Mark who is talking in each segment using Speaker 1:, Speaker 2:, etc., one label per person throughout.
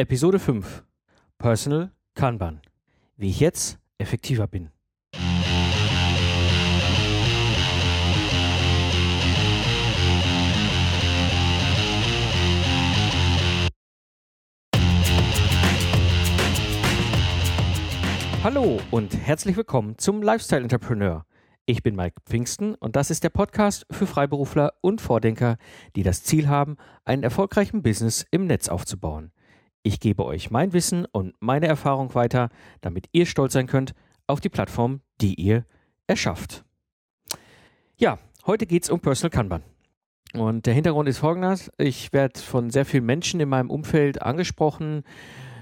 Speaker 1: Episode 5 Personal Kanban. Wie ich jetzt effektiver bin. Hallo und herzlich willkommen zum Lifestyle Entrepreneur. Ich bin Mike Pfingsten und das ist der Podcast für Freiberufler und Vordenker, die das Ziel haben, einen erfolgreichen Business im Netz aufzubauen. Ich gebe euch mein Wissen und meine Erfahrung weiter, damit ihr stolz sein könnt auf die Plattform, die ihr erschafft. Ja, heute geht es um Personal Kanban. Und der Hintergrund ist folgender. Ich werde von sehr vielen Menschen in meinem Umfeld angesprochen,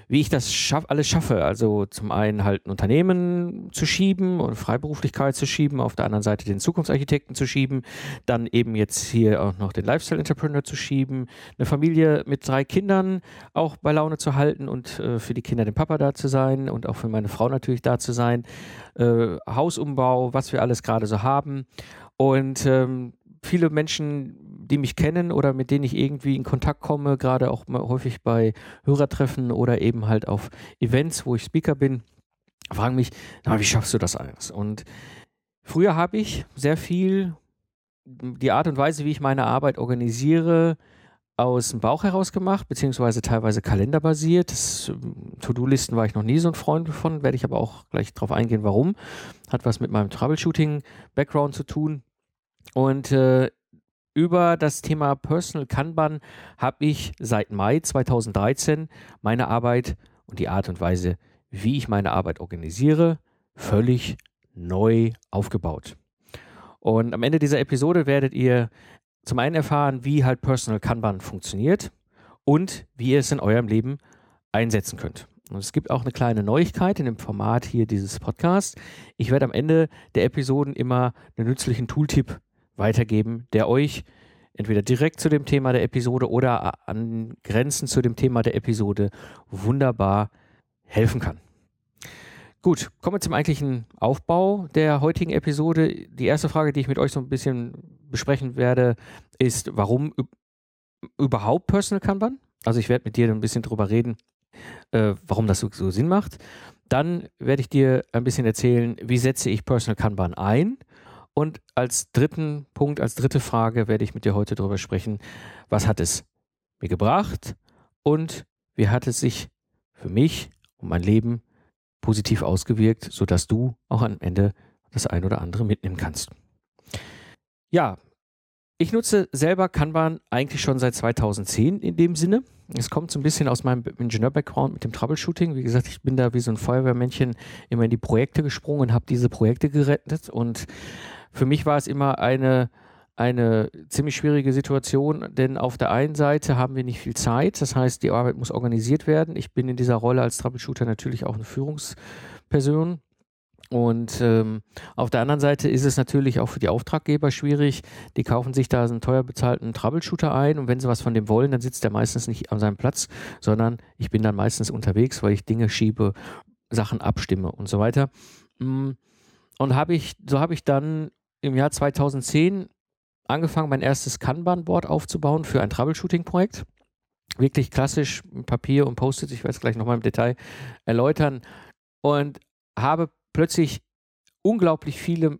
Speaker 1: wie ich das schaff, alles schaffe. Also zum einen halt ein Unternehmen zu schieben und Freiberuflichkeit zu schieben, auf der anderen Seite den Zukunftsarchitekten zu schieben, dann eben jetzt hier auch noch den Lifestyle Entrepreneur zu schieben, eine Familie mit drei Kindern auch bei Laune zu halten und äh, für die Kinder den Papa da zu sein und auch für meine Frau natürlich da zu sein, äh, Hausumbau, was wir alles gerade so haben. Und ähm, viele Menschen, die mich kennen oder mit denen ich irgendwie in Kontakt komme, gerade auch häufig bei Hörertreffen oder eben halt auf Events, wo ich Speaker bin, fragen mich, na, wie schaffst du das alles? Und früher habe ich sehr viel die Art und Weise, wie ich meine Arbeit organisiere, aus dem Bauch heraus gemacht, beziehungsweise teilweise kalenderbasiert. To-Do-Listen war ich noch nie so ein Freund von, werde ich aber auch gleich drauf eingehen, warum. Hat was mit meinem Troubleshooting-Background zu tun. Und äh, über das Thema Personal Kanban habe ich seit Mai 2013 meine Arbeit und die Art und Weise, wie ich meine Arbeit organisiere, völlig neu aufgebaut. Und am Ende dieser Episode werdet ihr zum einen erfahren, wie halt Personal Kanban funktioniert und wie ihr es in eurem Leben einsetzen könnt. Und es gibt auch eine kleine Neuigkeit in dem Format hier dieses Podcasts. Ich werde am Ende der Episoden immer einen nützlichen Tooltip weitergeben, der euch entweder direkt zu dem Thema der Episode oder an Grenzen zu dem Thema der Episode wunderbar helfen kann. Gut, kommen wir zum eigentlichen Aufbau der heutigen Episode. Die erste Frage, die ich mit euch so ein bisschen besprechen werde, ist, warum überhaupt Personal Kanban? Also ich werde mit dir ein bisschen drüber reden, äh, warum das so, so Sinn macht. Dann werde ich dir ein bisschen erzählen, wie setze ich Personal Kanban ein und als dritten Punkt, als dritte Frage werde ich mit dir heute darüber sprechen, was hat es mir gebracht und wie hat es sich für mich und mein Leben positiv ausgewirkt, sodass du auch am Ende das ein oder andere mitnehmen kannst. Ja, ich nutze selber Kanban eigentlich schon seit 2010 in dem Sinne. Es kommt so ein bisschen aus meinem Ingenieur-Background mit dem Troubleshooting. Wie gesagt, ich bin da wie so ein Feuerwehrmännchen immer in die Projekte gesprungen und habe diese Projekte gerettet und für mich war es immer eine, eine ziemlich schwierige Situation, denn auf der einen Seite haben wir nicht viel Zeit, das heißt, die Arbeit muss organisiert werden. Ich bin in dieser Rolle als Troubleshooter natürlich auch eine Führungsperson. Und ähm, auf der anderen Seite ist es natürlich auch für die Auftraggeber schwierig. Die kaufen sich da einen teuer bezahlten Troubleshooter ein und wenn sie was von dem wollen, dann sitzt der meistens nicht an seinem Platz, sondern ich bin dann meistens unterwegs, weil ich Dinge schiebe, Sachen abstimme und so weiter. Mm, und habe ich, so habe ich dann im Jahr 2010 angefangen, mein erstes Kanban-Board aufzubauen für ein Troubleshooting-Projekt. Wirklich klassisch Papier und Post-it, ich werde es gleich nochmal im Detail erläutern. Und habe plötzlich unglaublich viele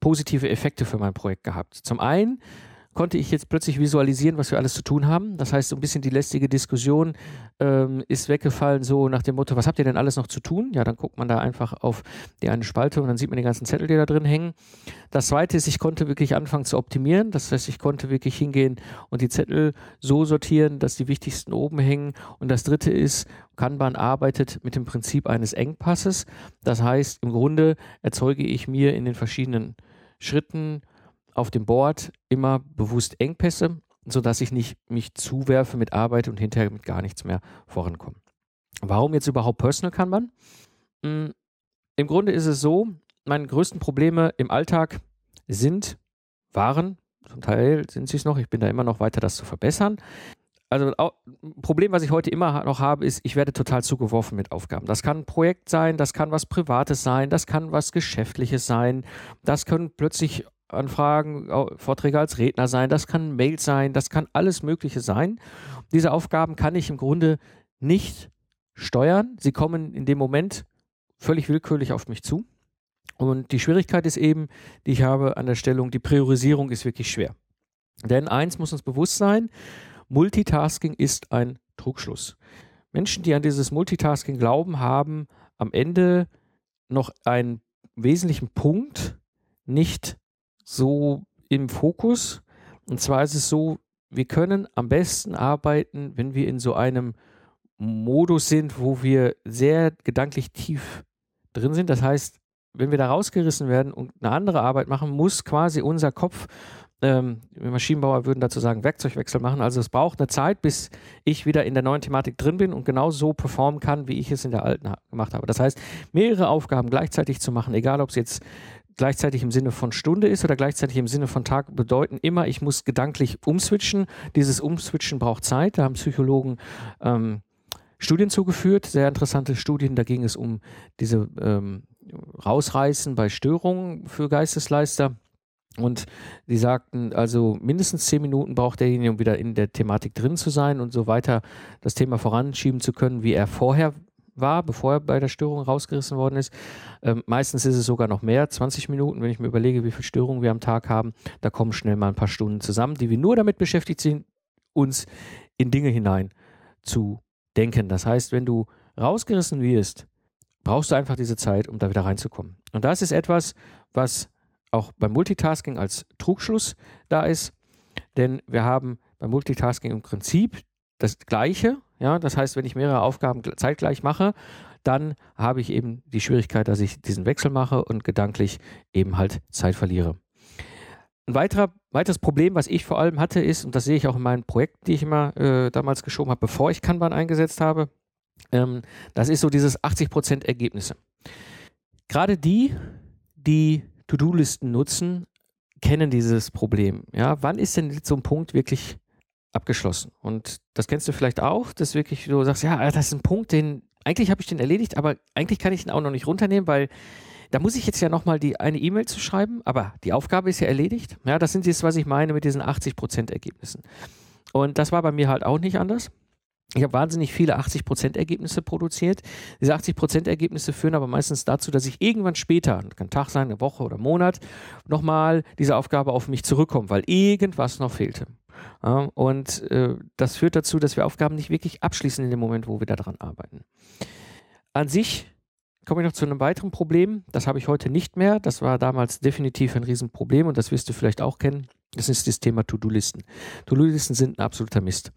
Speaker 1: positive Effekte für mein Projekt gehabt. Zum einen konnte ich jetzt plötzlich visualisieren, was wir alles zu tun haben. Das heißt, so ein bisschen die lästige Diskussion ähm, ist weggefallen, so nach dem Motto, was habt ihr denn alles noch zu tun? Ja, dann guckt man da einfach auf die eine Spalte und dann sieht man die ganzen Zettel, die da drin hängen. Das zweite ist, ich konnte wirklich anfangen zu optimieren. Das heißt, ich konnte wirklich hingehen und die Zettel so sortieren, dass die wichtigsten oben hängen. Und das dritte ist, Kanban arbeitet mit dem Prinzip eines Engpasses. Das heißt, im Grunde erzeuge ich mir in den verschiedenen Schritten auf dem Board immer bewusst Engpässe, sodass ich nicht mich zuwerfe mit Arbeit und hinterher mit gar nichts mehr vorankomme. Warum jetzt überhaupt Personal Kanban? Hm, Im Grunde ist es so, meine größten Probleme im Alltag sind, waren, zum Teil sind sie es noch, ich bin da immer noch weiter, das zu verbessern. Also ein Problem, was ich heute immer noch habe, ist, ich werde total zugeworfen mit Aufgaben. Das kann ein Projekt sein, das kann was Privates sein, das kann was Geschäftliches sein, das können plötzlich Anfragen, Vorträge als Redner sein, das kann Mail sein, das kann alles Mögliche sein. Diese Aufgaben kann ich im Grunde nicht steuern. Sie kommen in dem Moment völlig willkürlich auf mich zu. Und die Schwierigkeit ist eben, die ich habe an der Stellung, die Priorisierung ist wirklich schwer. Denn eins muss uns bewusst sein, Multitasking ist ein Trugschluss. Menschen, die an dieses Multitasking glauben, haben am Ende noch einen wesentlichen Punkt nicht so im Fokus. Und zwar ist es so, wir können am besten arbeiten, wenn wir in so einem Modus sind, wo wir sehr gedanklich tief drin sind. Das heißt, wenn wir da rausgerissen werden und eine andere Arbeit machen, muss quasi unser Kopf, ähm, Maschinenbauer würden dazu sagen, Werkzeugwechsel machen. Also es braucht eine Zeit, bis ich wieder in der neuen Thematik drin bin und genau so performen kann, wie ich es in der alten gemacht habe. Das heißt, mehrere Aufgaben gleichzeitig zu machen, egal ob es jetzt gleichzeitig im Sinne von Stunde ist oder gleichzeitig im Sinne von Tag, bedeuten immer, ich muss gedanklich umswitchen. Dieses Umswitchen braucht Zeit. Da haben Psychologen ähm, Studien zugeführt, sehr interessante Studien. Da ging es um diese ähm, Rausreißen bei Störungen für Geistesleister. Und die sagten, also mindestens zehn Minuten braucht derjenige, um wieder in der Thematik drin zu sein und so weiter das Thema voranschieben zu können, wie er vorher war, bevor er bei der Störung rausgerissen worden ist. Ähm, meistens ist es sogar noch mehr, 20 Minuten, wenn ich mir überlege, wie viele Störungen wir am Tag haben. Da kommen schnell mal ein paar Stunden zusammen, die wir nur damit beschäftigt sind, uns in Dinge hinein zu denken. Das heißt, wenn du rausgerissen wirst, brauchst du einfach diese Zeit, um da wieder reinzukommen. Und das ist etwas, was auch beim Multitasking als Trugschluss da ist, denn wir haben beim Multitasking im Prinzip das Gleiche, ja, das heißt, wenn ich mehrere Aufgaben zeitgleich mache, dann habe ich eben die Schwierigkeit, dass ich diesen Wechsel mache und gedanklich eben halt Zeit verliere. Ein weiterer, weiteres Problem, was ich vor allem hatte, ist, und das sehe ich auch in meinen Projekten, die ich immer äh, damals geschoben habe, bevor ich Kanban eingesetzt habe, ähm, das ist so dieses 80% Ergebnisse. Gerade die, die To-Do-Listen nutzen, kennen dieses Problem. Ja, wann ist denn so ein Punkt wirklich abgeschlossen. Und das kennst du vielleicht auch, dass wirklich du sagst, ja, das ist ein Punkt, den eigentlich habe ich den erledigt, aber eigentlich kann ich den auch noch nicht runternehmen, weil da muss ich jetzt ja nochmal die eine E-Mail zu schreiben, aber die Aufgabe ist ja erledigt. Ja, das sind jetzt, was ich meine mit diesen 80% Ergebnissen. Und das war bei mir halt auch nicht anders. Ich habe wahnsinnig viele 80% Ergebnisse produziert. Diese 80% Ergebnisse führen aber meistens dazu, dass ich irgendwann später, kann Tag sein, eine Woche oder Monat, nochmal diese Aufgabe auf mich zurückkommt, weil irgendwas noch fehlte. Ja, und äh, das führt dazu, dass wir Aufgaben nicht wirklich abschließen in dem Moment, wo wir daran arbeiten. An sich komme ich noch zu einem weiteren Problem. Das habe ich heute nicht mehr. Das war damals definitiv ein Riesenproblem und das wirst du vielleicht auch kennen. Das ist das Thema To-Do-Listen. To-Do-Listen sind ein absoluter Mist.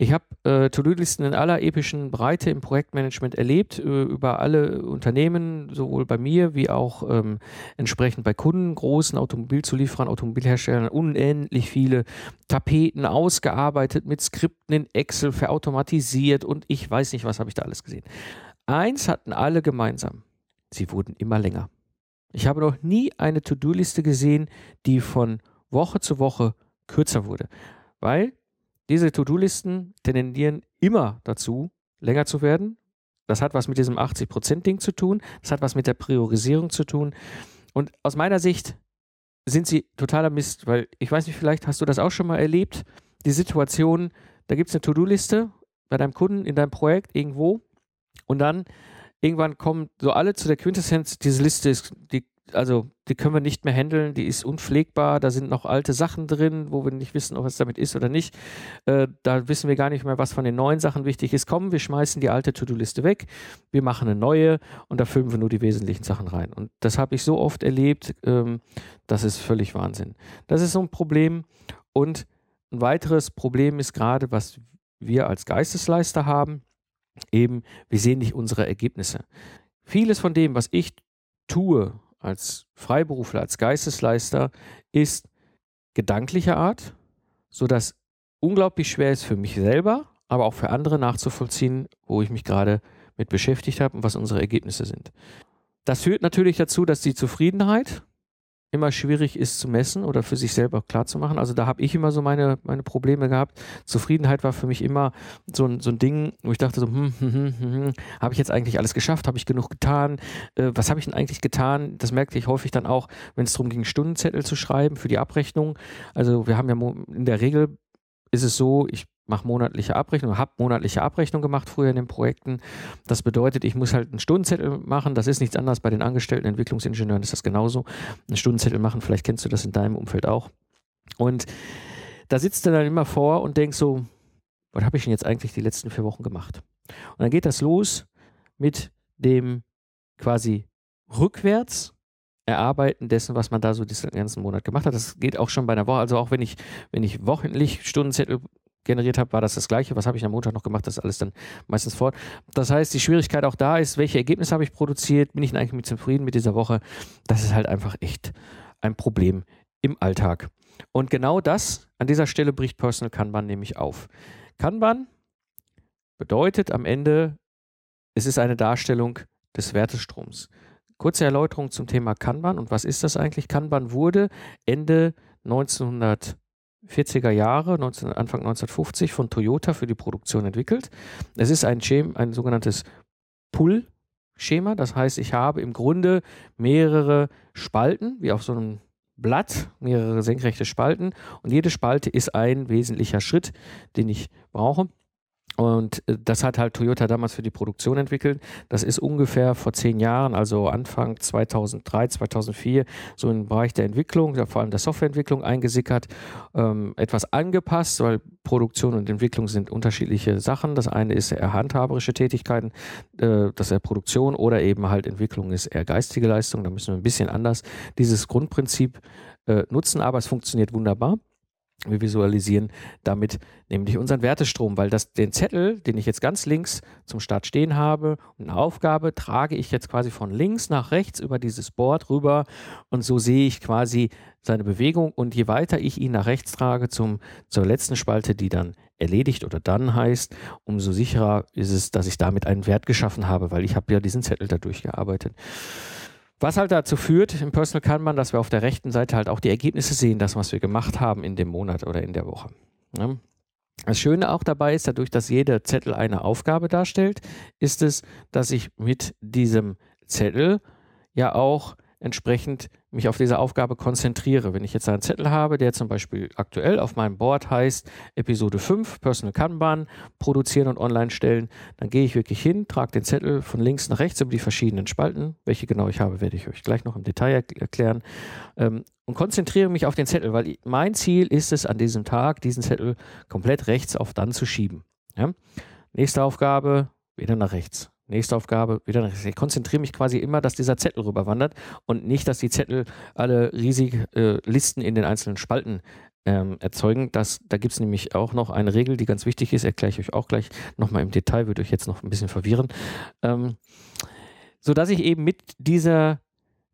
Speaker 1: Ich habe äh, To-Do-Listen in aller epischen Breite im Projektmanagement erlebt, äh, über alle Unternehmen, sowohl bei mir wie auch ähm, entsprechend bei Kunden, großen Automobilzulieferern, Automobilherstellern, unendlich viele Tapeten ausgearbeitet mit Skripten in Excel, verautomatisiert und ich weiß nicht, was habe ich da alles gesehen. Eins hatten alle gemeinsam. Sie wurden immer länger. Ich habe noch nie eine To-Do-Liste gesehen, die von Woche zu Woche kürzer wurde, weil diese To-Do-Listen tendieren immer dazu, länger zu werden. Das hat was mit diesem 80%-Ding zu tun. Das hat was mit der Priorisierung zu tun. Und aus meiner Sicht sind sie totaler Mist, weil ich weiß nicht, vielleicht hast du das auch schon mal erlebt. Die Situation, da gibt es eine To-Do-Liste bei deinem Kunden in deinem Projekt irgendwo und dann irgendwann kommen so alle zu der Quintessenz, diese Liste ist, die also die können wir nicht mehr handeln, die ist unpflegbar, da sind noch alte Sachen drin, wo wir nicht wissen, ob es damit ist oder nicht. Äh, da wissen wir gar nicht mehr, was von den neuen Sachen wichtig ist. Kommen, wir schmeißen die alte To-Do-Liste weg, wir machen eine neue und da füllen wir nur die wesentlichen Sachen rein. Und das habe ich so oft erlebt, ähm, das ist völlig Wahnsinn. Das ist so ein Problem. Und ein weiteres Problem ist gerade, was wir als Geistesleister haben, eben, wir sehen nicht unsere Ergebnisse. Vieles von dem, was ich tue, als Freiberufler, als Geistesleister ist gedanklicher Art, sodass unglaublich schwer ist für mich selber, aber auch für andere nachzuvollziehen, wo ich mich gerade mit beschäftigt habe und was unsere Ergebnisse sind. Das führt natürlich dazu, dass die Zufriedenheit immer schwierig ist zu messen oder für sich selber klar zu machen. Also da habe ich immer so meine, meine Probleme gehabt. Zufriedenheit war für mich immer so ein, so ein Ding, wo ich dachte so, hm, hm, hm, hm, hm habe ich jetzt eigentlich alles geschafft? Habe ich genug getan? Äh, was habe ich denn eigentlich getan? Das merkte ich häufig dann auch, wenn es darum ging, Stundenzettel zu schreiben für die Abrechnung. Also wir haben ja in der Regel ist es so, ich mache monatliche Abrechnung, habe monatliche Abrechnung gemacht früher in den Projekten. Das bedeutet, ich muss halt einen Stundenzettel machen. Das ist nichts anderes bei den angestellten Entwicklungsingenieuren, ist das genauso. Einen Stundenzettel machen, vielleicht kennst du das in deinem Umfeld auch. Und da sitzt du dann immer vor und denkst so, was habe ich denn jetzt eigentlich die letzten vier Wochen gemacht? Und dann geht das los mit dem quasi rückwärts Erarbeiten dessen, was man da so diesen ganzen Monat gemacht hat. Das geht auch schon bei einer Woche. Also auch wenn ich, wenn ich wochentlich Stundenzettel generiert habe, war das das gleiche. Was habe ich am Montag noch gemacht? Das ist alles dann meistens fort. Das heißt, die Schwierigkeit auch da ist, welche Ergebnisse habe ich produziert? Bin ich eigentlich mit zufrieden mit dieser Woche? Das ist halt einfach echt ein Problem im Alltag. Und genau das, an dieser Stelle bricht Personal Kanban nämlich auf. Kanban bedeutet am Ende, es ist eine Darstellung des Wertestroms. Kurze Erläuterung zum Thema Kanban und was ist das eigentlich? Kanban wurde Ende 1940er Jahre, 19, Anfang 1950 von Toyota für die Produktion entwickelt. Es ist ein, Schema, ein sogenanntes Pull-Schema, das heißt, ich habe im Grunde mehrere Spalten, wie auf so einem Blatt, mehrere senkrechte Spalten und jede Spalte ist ein wesentlicher Schritt, den ich brauche. Und äh, das hat halt Toyota damals für die Produktion entwickelt. Das ist ungefähr vor zehn Jahren, also Anfang 2003, 2004, so im Bereich der Entwicklung, vor allem der Softwareentwicklung eingesickert, ähm, etwas angepasst, weil Produktion und Entwicklung sind unterschiedliche Sachen. Das eine ist eher handhaberische Tätigkeiten, äh, das ist eher Produktion oder eben halt Entwicklung ist eher geistige Leistung. Da müssen wir ein bisschen anders dieses Grundprinzip äh, nutzen, aber es funktioniert wunderbar. Wir visualisieren damit nämlich unseren Wertestrom, weil das, den Zettel, den ich jetzt ganz links zum Start stehen habe eine Aufgabe, trage ich jetzt quasi von links nach rechts über dieses Board rüber und so sehe ich quasi seine Bewegung und je weiter ich ihn nach rechts trage zum, zur letzten Spalte, die dann erledigt oder dann heißt, umso sicherer ist es, dass ich damit einen Wert geschaffen habe, weil ich habe ja diesen Zettel da durchgearbeitet. Was halt dazu führt, im Personal Kanban, dass wir auf der rechten Seite halt auch die Ergebnisse sehen, das, was wir gemacht haben in dem Monat oder in der Woche. Ja. Das Schöne auch dabei ist, dadurch, dass jeder Zettel eine Aufgabe darstellt, ist es, dass ich mit diesem Zettel ja auch entsprechend mich auf diese Aufgabe konzentriere. Wenn ich jetzt einen Zettel habe, der zum Beispiel aktuell auf meinem Board heißt Episode 5, Personal Kanban, produzieren und online stellen, dann gehe ich wirklich hin, trage den Zettel von links nach rechts über die verschiedenen Spalten. Welche genau ich habe, werde ich euch gleich noch im Detail erklären. Ähm, und konzentriere mich auf den Zettel, weil mein Ziel ist es, an diesem Tag diesen Zettel komplett rechts auf dann zu schieben. Ja? Nächste Aufgabe, wieder nach rechts. Nächste Aufgabe, wieder. Ich konzentriere mich quasi immer, dass dieser Zettel rüberwandert und nicht, dass die Zettel alle riesig äh, Listen in den einzelnen Spalten ähm, erzeugen. Das, da gibt es nämlich auch noch eine Regel, die ganz wichtig ist, erkläre ich euch auch gleich nochmal im Detail, würde euch jetzt noch ein bisschen verwirren. Ähm, sodass ich eben mit dieser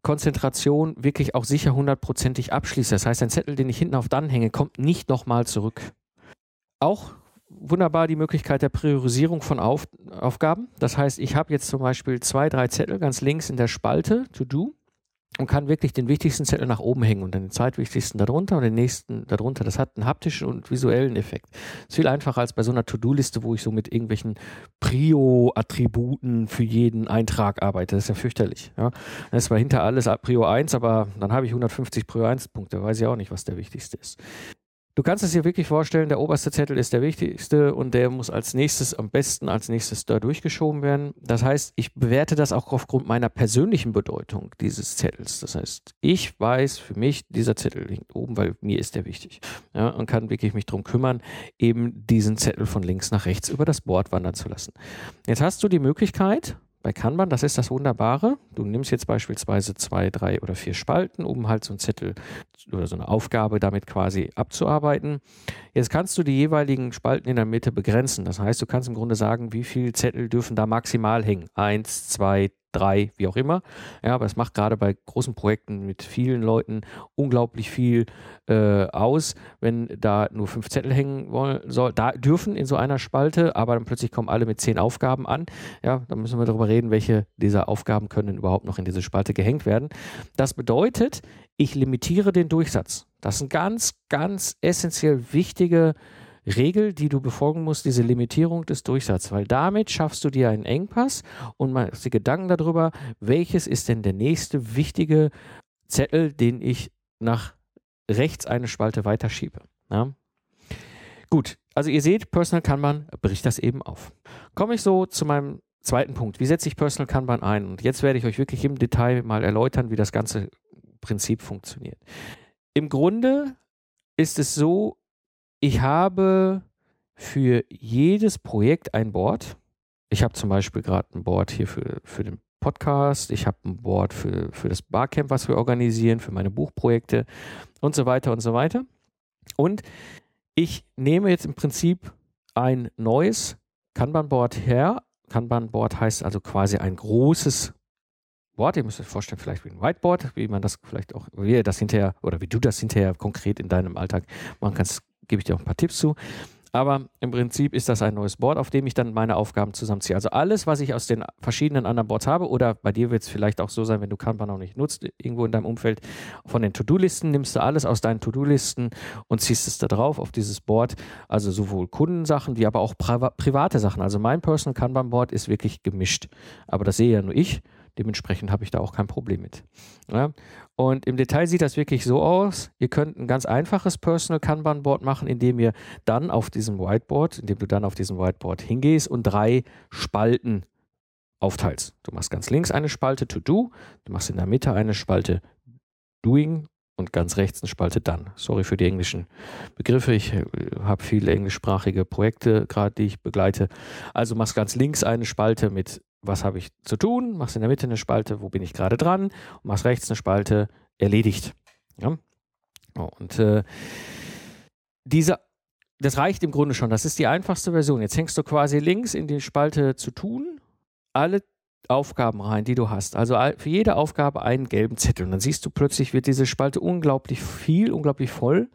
Speaker 1: Konzentration wirklich auch sicher hundertprozentig abschließe. Das heißt, ein Zettel, den ich hinten auf dann hänge, kommt nicht nochmal zurück. Auch wunderbar die Möglichkeit der Priorisierung von Auf Aufgaben. Das heißt, ich habe jetzt zum Beispiel zwei, drei Zettel ganz links in der Spalte To Do und kann wirklich den wichtigsten Zettel nach oben hängen und dann den zweitwichtigsten darunter und den nächsten darunter. Das hat einen haptischen und visuellen Effekt. Das ist viel einfacher als bei so einer To-Do-Liste, wo ich so mit irgendwelchen Prio-Attributen für jeden Eintrag arbeite. Das ist ja fürchterlich. Ja. Das ist zwar hinter alles Prio 1, aber dann habe ich 150 Prio 1 Punkte. Weiß ich auch nicht, was der wichtigste ist. Du kannst es dir wirklich vorstellen, der oberste Zettel ist der wichtigste und der muss als nächstes, am besten als nächstes da durchgeschoben werden. Das heißt, ich bewerte das auch aufgrund meiner persönlichen Bedeutung dieses Zettels. Das heißt, ich weiß für mich, dieser Zettel liegt oben, weil mir ist der wichtig. Ja, und kann wirklich mich darum kümmern, eben diesen Zettel von links nach rechts über das Board wandern zu lassen. Jetzt hast du die Möglichkeit, bei Kanban, das ist das Wunderbare. Du nimmst jetzt beispielsweise zwei, drei oder vier Spalten, um halt so einen Zettel oder so eine Aufgabe damit quasi abzuarbeiten. Jetzt kannst du die jeweiligen Spalten in der Mitte begrenzen. Das heißt, du kannst im Grunde sagen, wie viele Zettel dürfen da maximal hängen. Eins, zwei, drei, wie auch immer. Ja, aber es macht gerade bei großen Projekten mit vielen Leuten unglaublich viel äh, aus, wenn da nur fünf Zettel hängen wollen, soll, da dürfen in so einer Spalte, aber dann plötzlich kommen alle mit zehn Aufgaben an. Ja, dann müssen wir darüber reden, welche dieser Aufgaben können überhaupt noch in diese Spalte gehängt werden. Das bedeutet, ich limitiere den Durchsatz. Das ist ein ganz, ganz essentiell wichtige Regel, die du befolgen musst, diese Limitierung des Durchsatzes, weil damit schaffst du dir einen Engpass und machst dir Gedanken darüber, welches ist denn der nächste wichtige Zettel, den ich nach rechts eine Spalte weiterschiebe. Ja? Gut, also ihr seht, Personal Kanban bricht das eben auf. Komme ich so zu meinem zweiten Punkt. Wie setze ich Personal Kanban ein? Und jetzt werde ich euch wirklich im Detail mal erläutern, wie das ganze Prinzip funktioniert. Im Grunde ist es so, ich habe für jedes Projekt ein Board. Ich habe zum Beispiel gerade ein Board hier für, für den Podcast, ich habe ein Board für, für das Barcamp, was wir organisieren, für meine Buchprojekte und so weiter und so weiter. Und ich nehme jetzt im Prinzip ein neues Kanban-Board her. Kanban-Board heißt also quasi ein großes Board. Ihr müsst euch vorstellen, vielleicht wie ein Whiteboard, wie man das vielleicht auch, wie ihr das hinterher oder wie du das hinterher konkret in deinem Alltag machen kannst, gebe ich dir auch ein paar Tipps zu. Aber im Prinzip ist das ein neues Board, auf dem ich dann meine Aufgaben zusammenziehe. Also alles, was ich aus den verschiedenen anderen Boards habe, oder bei dir wird es vielleicht auch so sein, wenn du Kanban noch nicht nutzt, irgendwo in deinem Umfeld, von den To-Do-Listen nimmst du alles aus deinen To-Do-Listen und ziehst es da drauf auf dieses Board. Also sowohl Kundensachen wie aber auch private Sachen. Also mein Personal Kanban-Board ist wirklich gemischt. Aber das sehe ja nur ich. Dementsprechend habe ich da auch kein Problem mit. Ja? Und im Detail sieht das wirklich so aus. Ihr könnt ein ganz einfaches Personal Kanban Board machen, indem ihr dann auf diesem Whiteboard, indem du dann auf diesem Whiteboard hingehst und drei Spalten aufteilst. Du machst ganz links eine Spalte To Do, du machst in der Mitte eine Spalte Doing und ganz rechts eine Spalte Done. Sorry für die englischen Begriffe. Ich äh, habe viele englischsprachige Projekte gerade, die ich begleite. Also machst ganz links eine Spalte mit was habe ich zu tun, machst in der Mitte eine Spalte, wo bin ich gerade dran und machst rechts eine Spalte, erledigt. Ja? Und äh, diese, das reicht im Grunde schon. Das ist die einfachste Version. Jetzt hängst du quasi links in die Spalte zu tun, alle Aufgaben rein, die du hast. Also für jede Aufgabe einen gelben Zettel. Und dann siehst du plötzlich, wird diese Spalte unglaublich viel, unglaublich voll.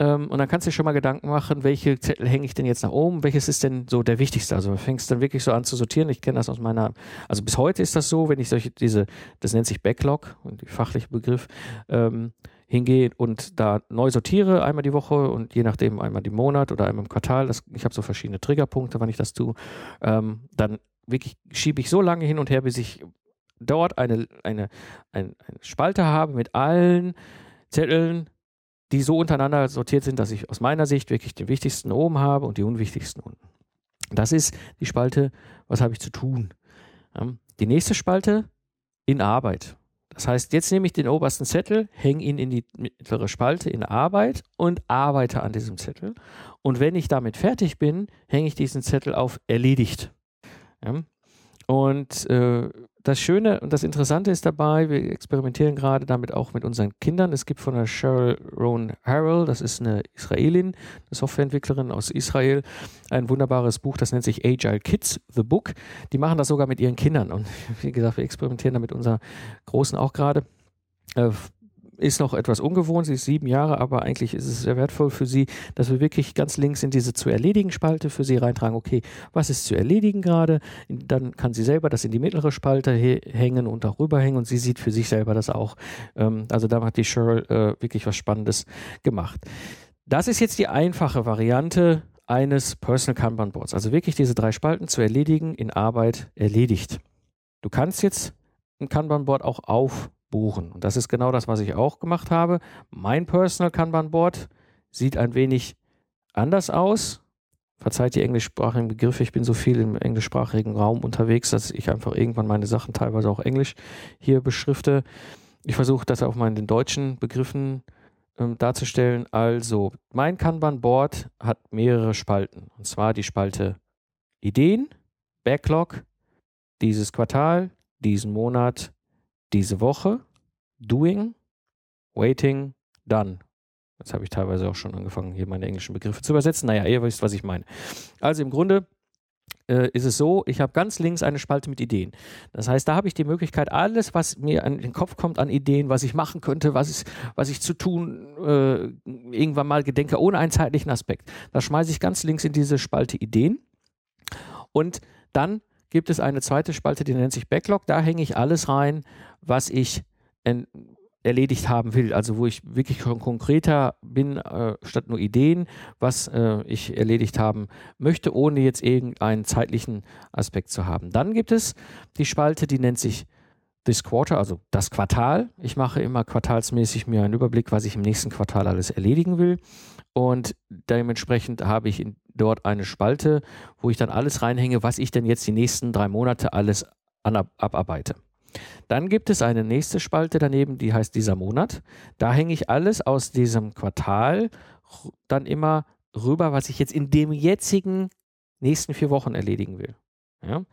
Speaker 1: Ähm, und dann kannst du dir schon mal Gedanken machen, welche Zettel hänge ich denn jetzt nach oben, welches ist denn so der wichtigste. Also fängst dann wirklich so an zu sortieren. Ich kenne das aus meiner, also bis heute ist das so, wenn ich solche, diese, das nennt sich Backlog, die Begriff, ähm, hingehe und da neu sortiere, einmal die Woche und je nachdem einmal im Monat oder einmal im Quartal. Das, ich habe so verschiedene Triggerpunkte, wann ich das tue. Ähm, dann wirklich schiebe ich so lange hin und her, bis ich dort eine, eine, eine, eine Spalte habe mit allen Zetteln, die so untereinander sortiert sind, dass ich aus meiner Sicht wirklich den wichtigsten oben habe und die unwichtigsten unten. Das ist die Spalte, was habe ich zu tun. Die nächste Spalte in Arbeit. Das heißt, jetzt nehme ich den obersten Zettel, hänge ihn in die mittlere Spalte in Arbeit und arbeite an diesem Zettel. Und wenn ich damit fertig bin, hänge ich diesen Zettel auf erledigt. Und äh, das Schöne und das Interessante ist dabei, wir experimentieren gerade damit auch mit unseren Kindern. Es gibt von der Cheryl Roan Harrell, das ist eine Israelin, eine Softwareentwicklerin aus Israel, ein wunderbares Buch, das nennt sich Agile Kids, The Book. Die machen das sogar mit ihren Kindern. Und wie gesagt, wir experimentieren damit mit unserer Großen auch gerade. Äh, ist noch etwas ungewohnt, sie ist sieben Jahre, aber eigentlich ist es sehr wertvoll für sie, dass wir wirklich ganz links in diese zu erledigen Spalte für sie reintragen, okay, was ist zu erledigen gerade? Dann kann sie selber das in die mittlere Spalte hängen und auch rüberhängen und sie sieht für sich selber das auch. Ähm, also da hat die Cheryl äh, wirklich was Spannendes gemacht. Das ist jetzt die einfache Variante eines Personal Kanban Boards. Also wirklich diese drei Spalten zu erledigen, in Arbeit erledigt. Du kannst jetzt ein Kanban Board auch auf buchen. Und das ist genau das, was ich auch gemacht habe. Mein Personal Kanban Board sieht ein wenig anders aus. Verzeiht die englischsprachigen Begriffe. Ich bin so viel im englischsprachigen Raum unterwegs, dass ich einfach irgendwann meine Sachen teilweise auch englisch hier beschrifte. Ich versuche das auch mal in den deutschen Begriffen ähm, darzustellen. Also, mein Kanban-Board hat mehrere Spalten. Und zwar die Spalte Ideen, Backlog, dieses Quartal, diesen Monat, diese Woche, doing, waiting, done. Jetzt habe ich teilweise auch schon angefangen, hier meine englischen Begriffe zu übersetzen. Naja, ihr wisst, was ich meine. Also im Grunde äh, ist es so, ich habe ganz links eine Spalte mit Ideen. Das heißt, da habe ich die Möglichkeit, alles, was mir an den Kopf kommt an Ideen, was ich machen könnte, was, ist, was ich zu tun äh, irgendwann mal gedenke, ohne einen zeitlichen Aspekt. Das schmeiße ich ganz links in diese Spalte Ideen. Und dann gibt es eine zweite Spalte, die nennt sich Backlog. Da hänge ich alles rein, was ich erledigt haben will. Also wo ich wirklich schon konkreter bin, äh, statt nur Ideen, was äh, ich erledigt haben möchte, ohne jetzt irgendeinen zeitlichen Aspekt zu haben. Dann gibt es die Spalte, die nennt sich this quarter, also das Quartal. Ich mache immer quartalsmäßig mir einen Überblick, was ich im nächsten Quartal alles erledigen will. Und dementsprechend habe ich dort eine Spalte, wo ich dann alles reinhänge, was ich denn jetzt die nächsten drei Monate alles abarbeite. Dann gibt es eine nächste Spalte daneben, die heißt dieser Monat. Da hänge ich alles aus diesem Quartal dann immer rüber, was ich jetzt in dem jetzigen nächsten vier Wochen erledigen will. Ja?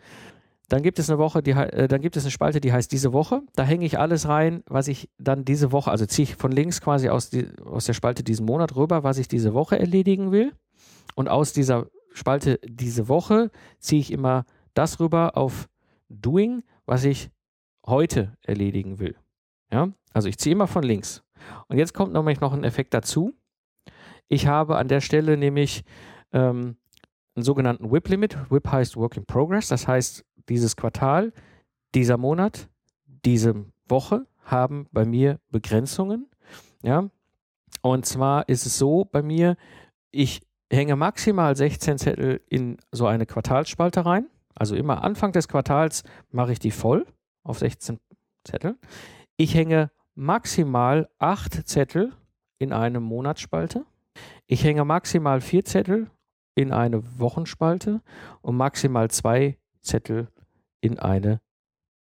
Speaker 1: Dann gibt es eine Woche, die, äh, dann gibt es eine Spalte, die heißt diese Woche. Da hänge ich alles rein, was ich dann diese Woche, also ziehe ich von links quasi aus, die, aus der Spalte diesen Monat rüber, was ich diese Woche erledigen will. Und aus dieser Spalte diese Woche ziehe ich immer das rüber auf Doing, was ich heute erledigen will. Ja, also ich ziehe immer von links. Und jetzt kommt nämlich noch ein Effekt dazu. Ich habe an der Stelle nämlich ähm, einen sogenannten WIP-Limit. WIP heißt Work in Progress. Das heißt, dieses Quartal, dieser Monat, diese Woche haben bei mir Begrenzungen. Ja, und zwar ist es so bei mir, ich hänge maximal 16 Zettel in so eine Quartalsspalte rein. Also immer Anfang des Quartals mache ich die voll auf 16 Zettel. Ich hänge maximal 8 Zettel in eine Monatsspalte. Ich hänge maximal 4 Zettel in eine Wochenspalte und maximal 2 Zettel in eine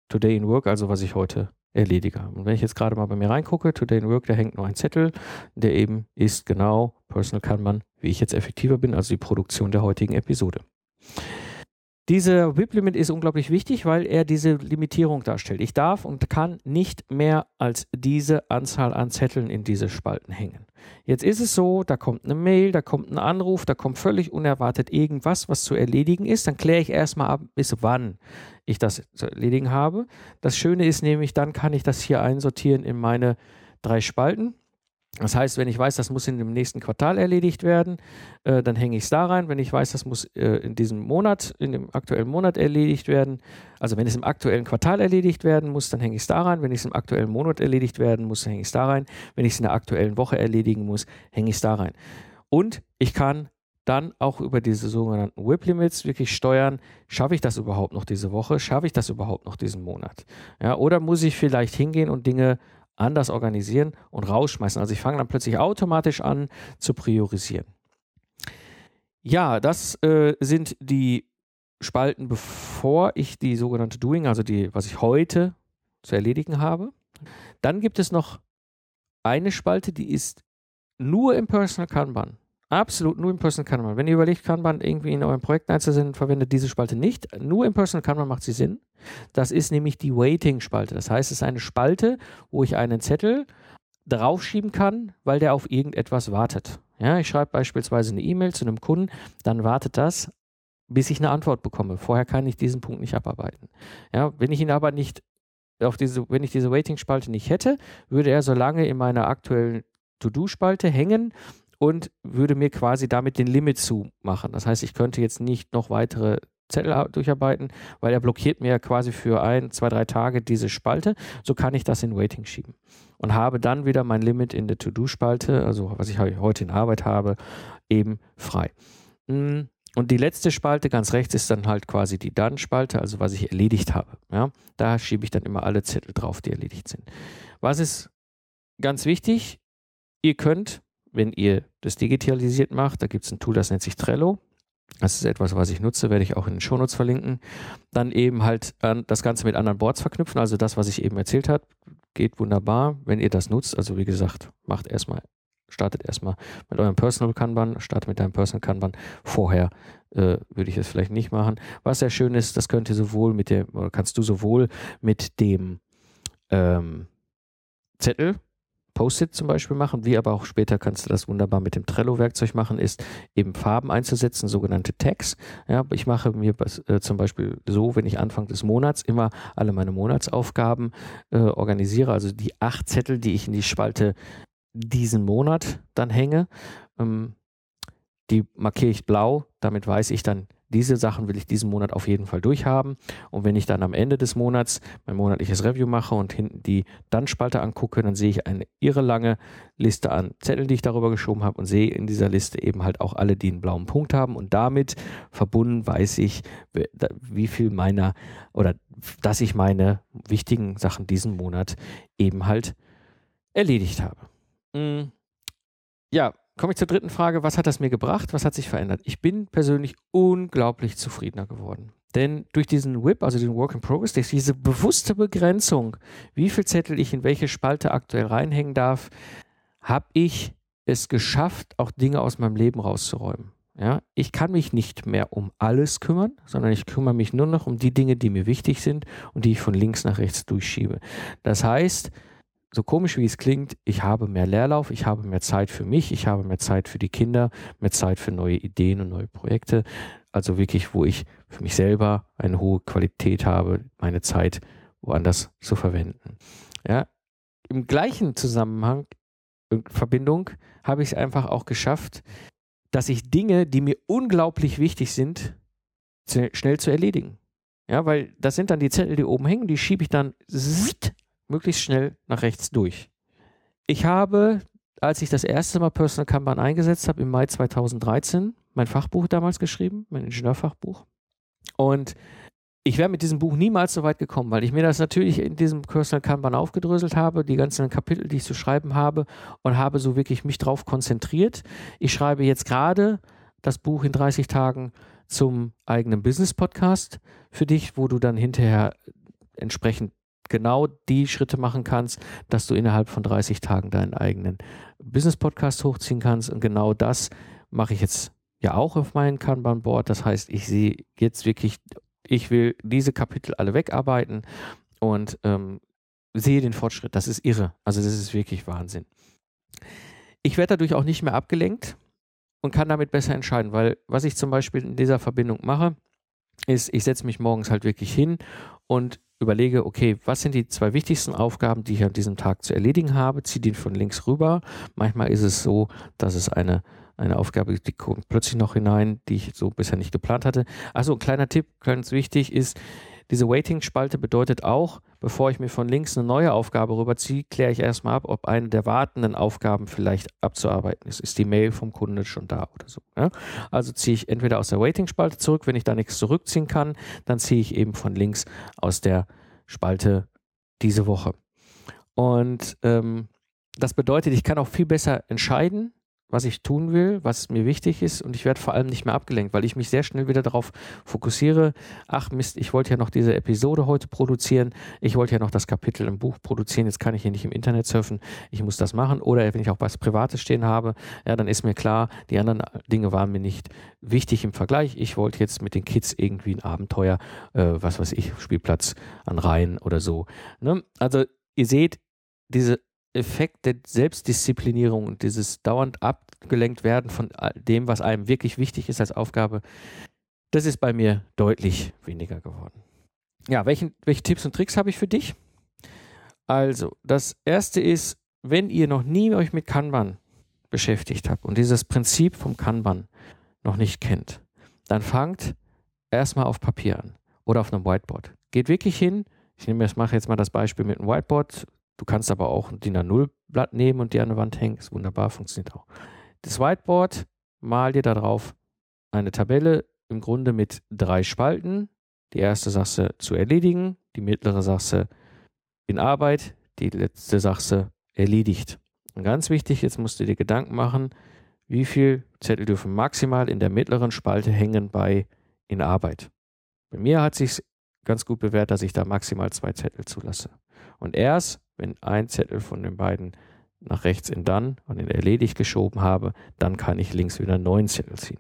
Speaker 1: Today in Work, also was ich heute erledige. Und wenn ich jetzt gerade mal bei mir reingucke, Today in Work, da hängt nur ein Zettel, der eben ist genau Personal Kanban, wie ich jetzt effektiver bin, also die Produktion der heutigen Episode. Dieser WIP-Limit ist unglaublich wichtig, weil er diese Limitierung darstellt. Ich darf und kann nicht mehr als diese Anzahl an Zetteln in diese Spalten hängen. Jetzt ist es so, da kommt eine Mail, da kommt ein Anruf, da kommt völlig unerwartet irgendwas, was zu erledigen ist. Dann kläre ich erstmal ab, bis wann ich das zu erledigen habe. Das Schöne ist nämlich, dann kann ich das hier einsortieren in meine drei Spalten. Das heißt, wenn ich weiß, das muss in dem nächsten Quartal erledigt werden, äh, dann hänge ich es da rein. Wenn ich weiß, das muss äh, in diesem Monat, in dem aktuellen Monat erledigt werden, also wenn es im aktuellen Quartal erledigt werden muss, dann hänge ich es da rein. Wenn es im aktuellen Monat erledigt werden muss, hänge ich es da rein. Wenn ich es in der aktuellen Woche erledigen muss, hänge ich es da rein. Und ich kann dann auch über diese sogenannten WIP Limits wirklich steuern, schaffe ich das überhaupt noch diese Woche, schaffe ich das überhaupt noch diesen Monat? Ja, oder muss ich vielleicht hingehen und Dinge anders organisieren und rausschmeißen. Also ich fange dann plötzlich automatisch an zu priorisieren. Ja, das äh, sind die Spalten, bevor ich die sogenannte Doing, also die, was ich heute zu erledigen habe. Dann gibt es noch eine Spalte, die ist nur im Personal Kanban. Absolut nur im Personal Kanban. Wenn ihr überlegt, Kanban irgendwie in eurem Projekt einzusenden, verwendet diese Spalte nicht. Nur im Personal Kanban macht sie Sinn. Das ist nämlich die Waiting-Spalte. Das heißt, es ist eine Spalte, wo ich einen Zettel draufschieben kann, weil der auf irgendetwas wartet. Ja, ich schreibe beispielsweise eine E-Mail zu einem Kunden, dann wartet das, bis ich eine Antwort bekomme. Vorher kann ich diesen Punkt nicht abarbeiten. Ja, wenn ich ihn aber nicht auf diese, wenn ich diese Waiting-Spalte nicht hätte, würde er so lange in meiner aktuellen To-Do-Spalte hängen, und würde mir quasi damit den Limit zumachen. Das heißt, ich könnte jetzt nicht noch weitere Zettel durcharbeiten, weil er blockiert mir quasi für ein, zwei, drei Tage diese Spalte. So kann ich das in Waiting schieben und habe dann wieder mein Limit in der To-Do-Spalte, also was ich heute in Arbeit habe, eben frei. Hm, und die letzte Spalte ganz rechts ist dann halt quasi die Done-Spalte, also was ich erledigt habe. Ja, da schiebe ich dann immer alle Zettel drauf, die erledigt sind. Was ist ganz wichtig? Ihr könnt wenn ihr das digitalisiert macht, da gibt es ein Tool, das nennt sich Trello. Das ist etwas, was ich nutze, werde ich auch in den Shownotes verlinken. Dann eben halt das Ganze mit anderen Boards verknüpfen. Also das, was ich eben erzählt habe, geht wunderbar, wenn ihr das nutzt. Also wie gesagt, macht erstmal, startet erstmal mit eurem Personal Kanban, startet mit deinem Personal Kanban. Vorher äh, würde ich es vielleicht nicht machen. Was sehr schön ist, das könnt ihr sowohl mit dem, oder kannst du sowohl mit dem ähm, Zettel Post-it zum Beispiel machen, wie aber auch später kannst du das wunderbar mit dem Trello-Werkzeug machen, ist eben Farben einzusetzen, sogenannte Tags. Ja, ich mache mir äh, zum Beispiel so, wenn ich Anfang des Monats immer alle meine Monatsaufgaben äh, organisiere, also die acht Zettel, die ich in die Spalte diesen Monat dann hänge, ähm, die markiere ich blau, damit weiß ich dann, diese Sachen will ich diesen Monat auf jeden Fall durchhaben. Und wenn ich dann am Ende des Monats mein monatliches Review mache und hinten die Dann-Spalte angucke, dann sehe ich eine irre lange Liste an Zetteln, die ich darüber geschoben habe und sehe in dieser Liste eben halt auch alle, die einen blauen Punkt haben. Und damit verbunden weiß ich, wie viel meiner oder dass ich meine wichtigen Sachen diesen Monat eben halt erledigt habe. Mm. Ja, komme ich zur dritten Frage. Was hat das mir gebracht? Was hat sich verändert? Ich bin persönlich unglaublich zufriedener geworden. Denn durch diesen WIP, also den Work in Progress, diese bewusste Begrenzung, wie viel Zettel ich in welche Spalte aktuell reinhängen darf, habe ich es geschafft, auch Dinge aus meinem Leben rauszuräumen. Ja, ich kann mich nicht mehr um alles kümmern, sondern ich kümmere mich nur noch um die Dinge, die mir wichtig sind und die ich von links nach rechts durchschiebe. Das heißt, so komisch wie es klingt, ich habe mehr Leerlauf, ich habe mehr Zeit für mich, ich habe mehr Zeit für die Kinder, mehr Zeit für neue Ideen und neue Projekte. Also wirklich, wo ich für mich selber eine hohe Qualität habe, meine Zeit woanders zu verwenden. Ja, im gleichen Zusammenhang, in Verbindung, habe ich es einfach auch geschafft, dass ich Dinge, die mir unglaublich wichtig sind, schnell zu erledigen. Ja, weil das sind dann die Zettel, die oben hängen, die schiebe ich dann möglichst schnell nach rechts durch. Ich habe, als ich das erste Mal Personal Kanban eingesetzt habe, im Mai 2013, mein Fachbuch damals geschrieben, mein Ingenieurfachbuch. Und ich wäre mit diesem Buch niemals so weit gekommen, weil ich mir das natürlich in diesem Personal Kanban aufgedröselt habe, die ganzen Kapitel, die ich zu schreiben habe und habe so wirklich mich drauf konzentriert. Ich schreibe jetzt gerade das Buch in 30 Tagen zum eigenen Business Podcast für dich, wo du dann hinterher entsprechend genau die Schritte machen kannst, dass du innerhalb von 30 Tagen deinen eigenen Business-Podcast hochziehen kannst. Und genau das mache ich jetzt ja auch auf meinem Kanban-Board. Das heißt, ich sehe jetzt wirklich, ich will diese Kapitel alle wegarbeiten und ähm, sehe den Fortschritt. Das ist irre. Also das ist wirklich Wahnsinn. Ich werde dadurch auch nicht mehr abgelenkt und kann damit besser entscheiden, weil was ich zum Beispiel in dieser Verbindung mache, ist, ich setze mich morgens halt wirklich hin und überlege, okay, was sind die zwei wichtigsten Aufgaben, die ich an diesem Tag zu erledigen habe, ziehe die von links rüber. Manchmal ist es so, dass es eine, eine Aufgabe, die kommt plötzlich noch hinein, die ich so bisher nicht geplant hatte. Also ein kleiner Tipp, ganz wichtig ist, diese Waiting-Spalte bedeutet auch, bevor ich mir von links eine neue Aufgabe rüberziehe, kläre ich erstmal ab, ob eine der wartenden Aufgaben vielleicht abzuarbeiten ist. Ist die Mail vom Kunden schon da oder so. Ja? Also ziehe ich entweder aus der Waiting-Spalte zurück, wenn ich da nichts zurückziehen kann, dann ziehe ich eben von links aus der Spalte diese Woche. Und ähm, das bedeutet, ich kann auch viel besser entscheiden, was ich tun will, was mir wichtig ist und ich werde vor allem nicht mehr abgelenkt, weil ich mich sehr schnell wieder darauf fokussiere, ach Mist, ich wollte ja noch diese Episode heute produzieren, ich wollte ja noch das Kapitel im Buch produzieren, jetzt kann ich hier nicht im Internet surfen, ich muss das machen. Oder wenn ich auch was Privates stehen habe, ja, dann ist mir klar, die anderen Dinge waren mir nicht wichtig im Vergleich, ich wollte jetzt mit den Kids irgendwie ein Abenteuer, äh, was weiß ich, Spielplatz an Rhein oder so. Ne? Also ihr seht, diese Effekt der Selbstdisziplinierung und dieses dauernd abgelenkt werden von dem, was einem wirklich wichtig ist als Aufgabe, das ist bei mir deutlich weniger geworden. Ja, welchen, welche Tipps und Tricks habe ich für dich? Also, das erste ist, wenn ihr noch nie euch mit Kanban beschäftigt habt und dieses Prinzip vom Kanban noch nicht kennt, dann fangt erstmal auf Papier an oder auf einem Whiteboard. Geht wirklich hin. Ich nehme, ich mache jetzt mal das Beispiel mit einem Whiteboard. Du kannst aber auch ein DIN A0-Blatt nehmen und dir an die Wand hängen. Ist wunderbar, funktioniert auch. Das Whiteboard, mal dir da drauf eine Tabelle im Grunde mit drei Spalten. Die erste sagst du zu erledigen, die mittlere sagst du in Arbeit, die letzte sagst du erledigt. Und ganz wichtig, jetzt musst du dir Gedanken machen, wie viel Zettel dürfen maximal in der mittleren Spalte hängen bei in Arbeit. Bei mir hat sich ganz gut bewährt, dass ich da maximal zwei Zettel zulasse. Und erst, wenn ein Zettel von den beiden nach rechts in dann und in erledigt geschoben habe, dann kann ich links wieder einen neuen Zettel ziehen.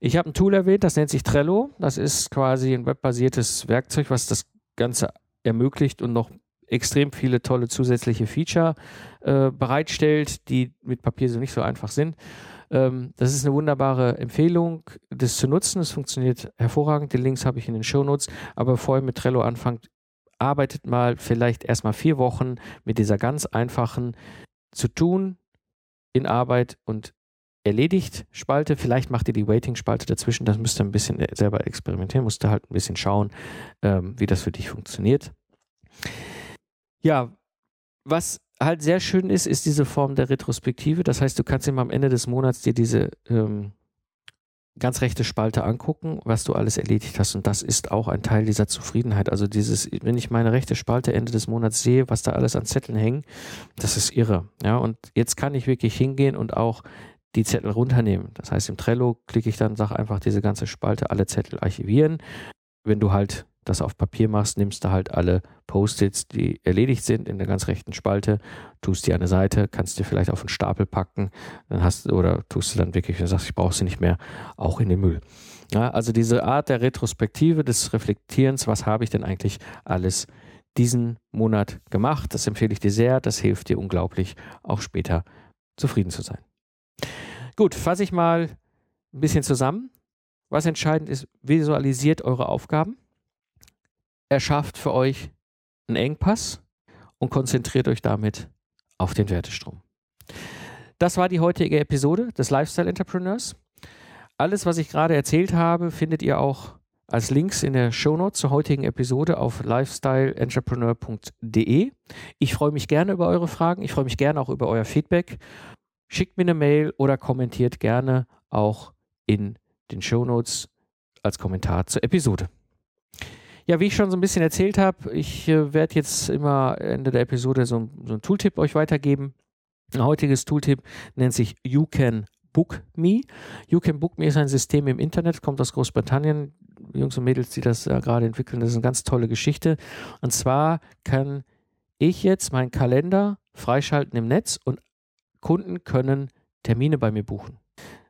Speaker 1: Ich habe ein Tool erwähnt, das nennt sich Trello. Das ist quasi ein webbasiertes Werkzeug, was das Ganze ermöglicht und noch extrem viele tolle zusätzliche Feature äh, bereitstellt, die mit Papier so nicht so einfach sind. Ähm, das ist eine wunderbare Empfehlung, das zu nutzen. Es funktioniert hervorragend. Die Links habe ich in den Show Notes. Aber bevor ihr mit Trello anfangt, arbeitet mal vielleicht erstmal vier Wochen mit dieser ganz einfachen zu tun in Arbeit und erledigt Spalte. Vielleicht macht ihr die Waiting-Spalte dazwischen. Das müsst ihr ein bisschen selber experimentieren. Musst ihr halt ein bisschen schauen, ähm, wie das für dich funktioniert. Ja, was halt sehr schön ist, ist diese Form der Retrospektive. Das heißt, du kannst immer am Ende des Monats dir diese ähm, ganz rechte Spalte angucken, was du alles erledigt hast. Und das ist auch ein Teil dieser Zufriedenheit. Also dieses, wenn ich meine rechte Spalte Ende des Monats sehe, was da alles an Zetteln hängen, das ist irre. Ja, und jetzt kann ich wirklich hingehen und auch die Zettel runternehmen. Das heißt, im Trello klicke ich dann, sage einfach diese ganze Spalte, alle Zettel archivieren. Wenn du halt das auf Papier machst, nimmst du halt alle Post-its, die erledigt sind, in der ganz rechten Spalte, tust die an eine Seite, kannst dir vielleicht auf einen Stapel packen, dann hast oder tust du dann wirklich, wenn du sagst, ich brauche sie nicht mehr, auch in den Müll. Ja, also diese Art der Retrospektive, des Reflektierens, was habe ich denn eigentlich alles diesen Monat gemacht, das empfehle ich dir sehr, das hilft dir unglaublich, auch später zufrieden zu sein. Gut, fasse ich mal ein bisschen zusammen. Was entscheidend ist, visualisiert eure Aufgaben, erschafft für euch einen Engpass und konzentriert euch damit auf den Wertestrom. Das war die heutige Episode des Lifestyle Entrepreneurs. Alles, was ich gerade erzählt habe, findet ihr auch als Links in der Shownote zur heutigen Episode auf lifestyleentrepreneur.de. Ich freue mich gerne über eure Fragen. Ich freue mich gerne auch über euer Feedback. Schickt mir eine Mail oder kommentiert gerne auch in den Shownotes als Kommentar zur Episode. Ja, wie ich schon so ein bisschen erzählt habe, ich äh, werde jetzt immer Ende der Episode so, so ein Tooltip euch weitergeben. Ein heutiges Tooltip nennt sich You Can Book Me. You Can Book Me ist ein System im Internet, kommt aus Großbritannien. Jungs und Mädels, die das äh, gerade entwickeln, das ist eine ganz tolle Geschichte. Und zwar kann ich jetzt meinen Kalender freischalten im Netz und Kunden können Termine bei mir buchen.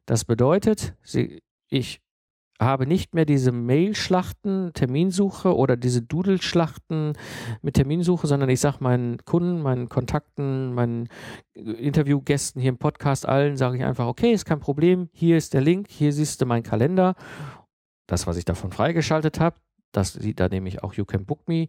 Speaker 1: Das bedeutet, sie, ich habe nicht mehr diese Mail-Schlachten, Terminsuche oder diese Doodle-Schlachten mit Terminsuche, sondern ich sage meinen Kunden, meinen Kontakten, meinen Interviewgästen hier im Podcast, allen sage ich einfach, okay, ist kein Problem, hier ist der Link, hier siehst du meinen Kalender, das, was ich davon freigeschaltet habe, das sieht da nämlich auch You Can Book Me.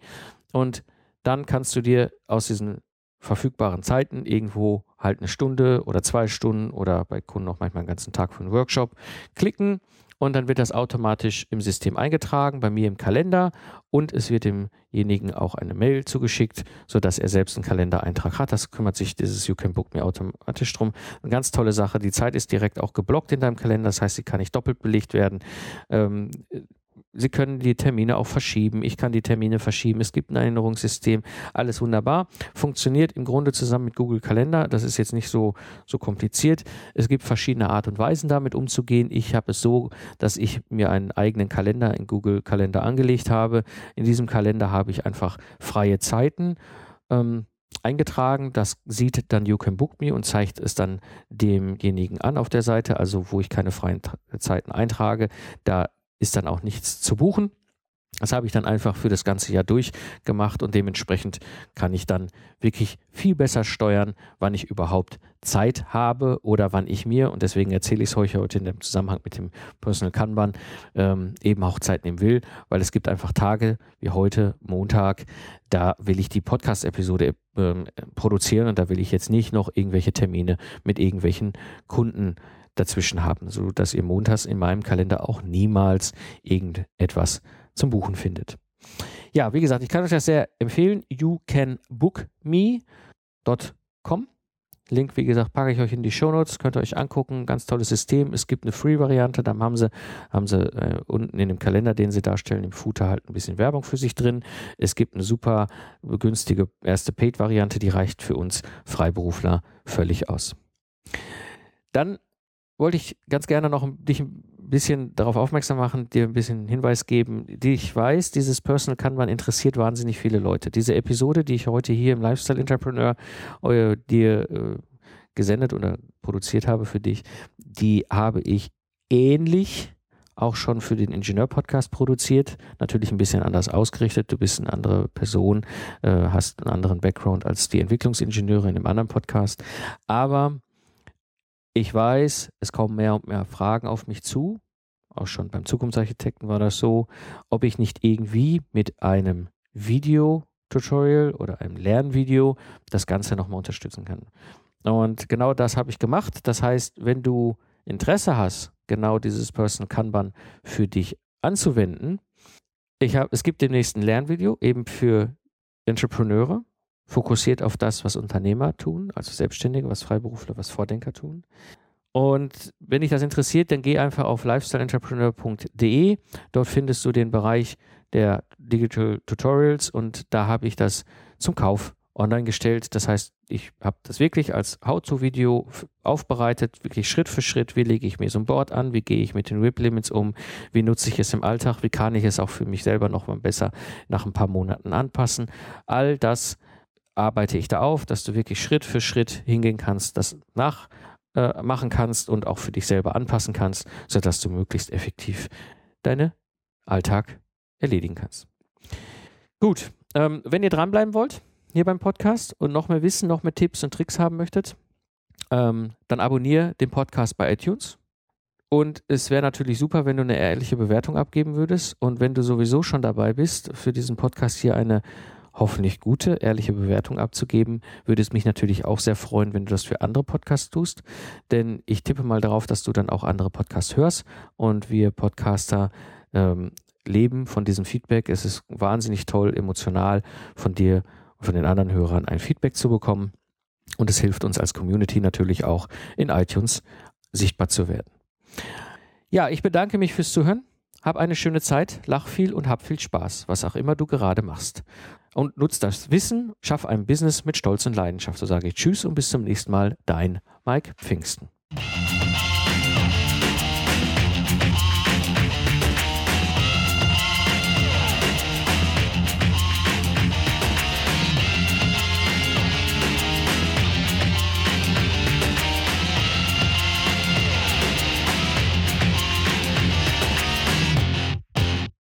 Speaker 1: Und dann kannst du dir aus diesen verfügbaren Zeiten irgendwo halt eine Stunde oder zwei Stunden oder bei Kunden auch manchmal einen ganzen Tag für einen Workshop klicken und dann wird das automatisch im System eingetragen, bei mir im Kalender und es wird demjenigen auch eine Mail zugeschickt, sodass er selbst einen Kalendereintrag hat. Das kümmert sich dieses You Can Book Me automatisch drum. Eine ganz tolle Sache. Die Zeit ist direkt auch geblockt in deinem Kalender, das heißt, sie kann nicht doppelt belegt werden. Ähm, Sie können die Termine auch verschieben. Ich kann die Termine verschieben. Es gibt ein Erinnerungssystem. Alles wunderbar. Funktioniert im Grunde zusammen mit Google Kalender. Das ist jetzt nicht so, so kompliziert. Es gibt verschiedene Art und Weisen damit umzugehen. Ich habe es so, dass ich mir einen eigenen Kalender in Google Kalender angelegt habe. In diesem Kalender habe ich einfach freie Zeiten. Ähm, eingetragen. Das sieht dann You Can Book Me und zeigt es dann demjenigen an auf der Seite, also wo ich keine freien Zeiten eintrage. Da ist dann auch nichts zu buchen. Das habe ich dann einfach für das ganze Jahr durchgemacht und dementsprechend kann ich dann wirklich viel besser steuern, wann ich überhaupt Zeit habe oder wann ich mir, und deswegen erzähle ich es euch heute in dem Zusammenhang mit dem Personal Kanban, ähm, eben auch Zeit nehmen will, weil es gibt einfach Tage wie heute, Montag, da will ich die Podcast-Episode ähm, produzieren und da will ich jetzt nicht noch irgendwelche Termine mit irgendwelchen Kunden dazwischen haben, sodass ihr montags in meinem Kalender auch niemals irgendetwas zum Buchen findet. Ja, wie gesagt, ich kann euch das sehr empfehlen. You can book me.com. Link, wie gesagt, packe ich euch in die Show Notes. Könnt ihr euch angucken. Ganz tolles System. Es gibt eine Free-Variante. Dann haben sie, haben sie äh, unten in dem Kalender, den sie darstellen, im Footer halt ein bisschen Werbung für sich drin. Es gibt eine super günstige erste Paid-Variante. Die reicht für uns Freiberufler völlig aus. Dann wollte ich ganz gerne noch dich ein bisschen darauf aufmerksam machen, dir ein bisschen Hinweis geben. Ich weiß, dieses Personal Kanban interessiert wahnsinnig viele Leute. Diese Episode, die ich heute hier im Lifestyle Entrepreneur äh, dir äh, gesendet oder produziert habe für dich, die habe ich ähnlich auch schon für den Ingenieur-Podcast produziert. Natürlich ein bisschen anders ausgerichtet. Du bist eine andere Person, äh, hast einen anderen Background als die Entwicklungsingenieure in einem anderen Podcast. Aber ich weiß, es kommen mehr und mehr Fragen auf mich zu. Auch schon beim Zukunftsarchitekten war das so, ob ich nicht irgendwie mit einem Video-Tutorial oder einem Lernvideo das Ganze nochmal unterstützen kann. Und genau das habe ich gemacht. Das heißt, wenn du Interesse hast, genau dieses Personal Kanban für dich anzuwenden, ich hab, es gibt demnächst ein Lernvideo eben für Entrepreneure, fokussiert auf das, was Unternehmer tun, also Selbstständige, was Freiberufler, was Vordenker tun. Und wenn dich das interessiert, dann geh einfach auf lifestyleentrepreneur.de. Dort findest du den Bereich der Digital Tutorials und da habe ich das zum Kauf online gestellt. Das heißt, ich habe das wirklich als How-to-Video aufbereitet, wirklich Schritt für Schritt. Wie lege ich mir so ein Board an? Wie gehe ich mit den RIP-Limits um? Wie nutze ich es im Alltag? Wie kann ich es auch für mich selber noch mal besser nach ein paar Monaten anpassen? All das arbeite ich da auf, dass du wirklich Schritt für Schritt hingehen kannst, das nachmachen äh, kannst und auch für dich selber anpassen kannst, sodass du möglichst effektiv deinen Alltag erledigen kannst. Gut, ähm, wenn ihr dranbleiben wollt, hier beim Podcast und noch mehr Wissen, noch mehr Tipps und Tricks haben möchtet, ähm, dann abonniere den Podcast bei iTunes. Und es wäre natürlich super, wenn du eine ehrliche Bewertung abgeben würdest. Und wenn du sowieso schon dabei bist, für diesen Podcast hier eine hoffentlich gute, ehrliche Bewertung abzugeben, würde es mich natürlich auch sehr freuen, wenn du das für andere Podcasts tust. Denn ich tippe mal darauf, dass du dann auch andere Podcasts hörst und wir Podcaster ähm, leben von diesem Feedback. Es ist wahnsinnig toll, emotional von dir von den anderen Hörern ein Feedback zu bekommen. Und es hilft uns als Community natürlich auch in iTunes sichtbar zu werden. Ja, ich bedanke mich fürs Zuhören. Hab eine schöne Zeit, lach viel und hab viel Spaß, was auch immer du gerade machst. Und nutz das Wissen, schaff ein Business mit Stolz und Leidenschaft. So sage ich Tschüss und bis zum nächsten Mal, dein Mike Pfingsten.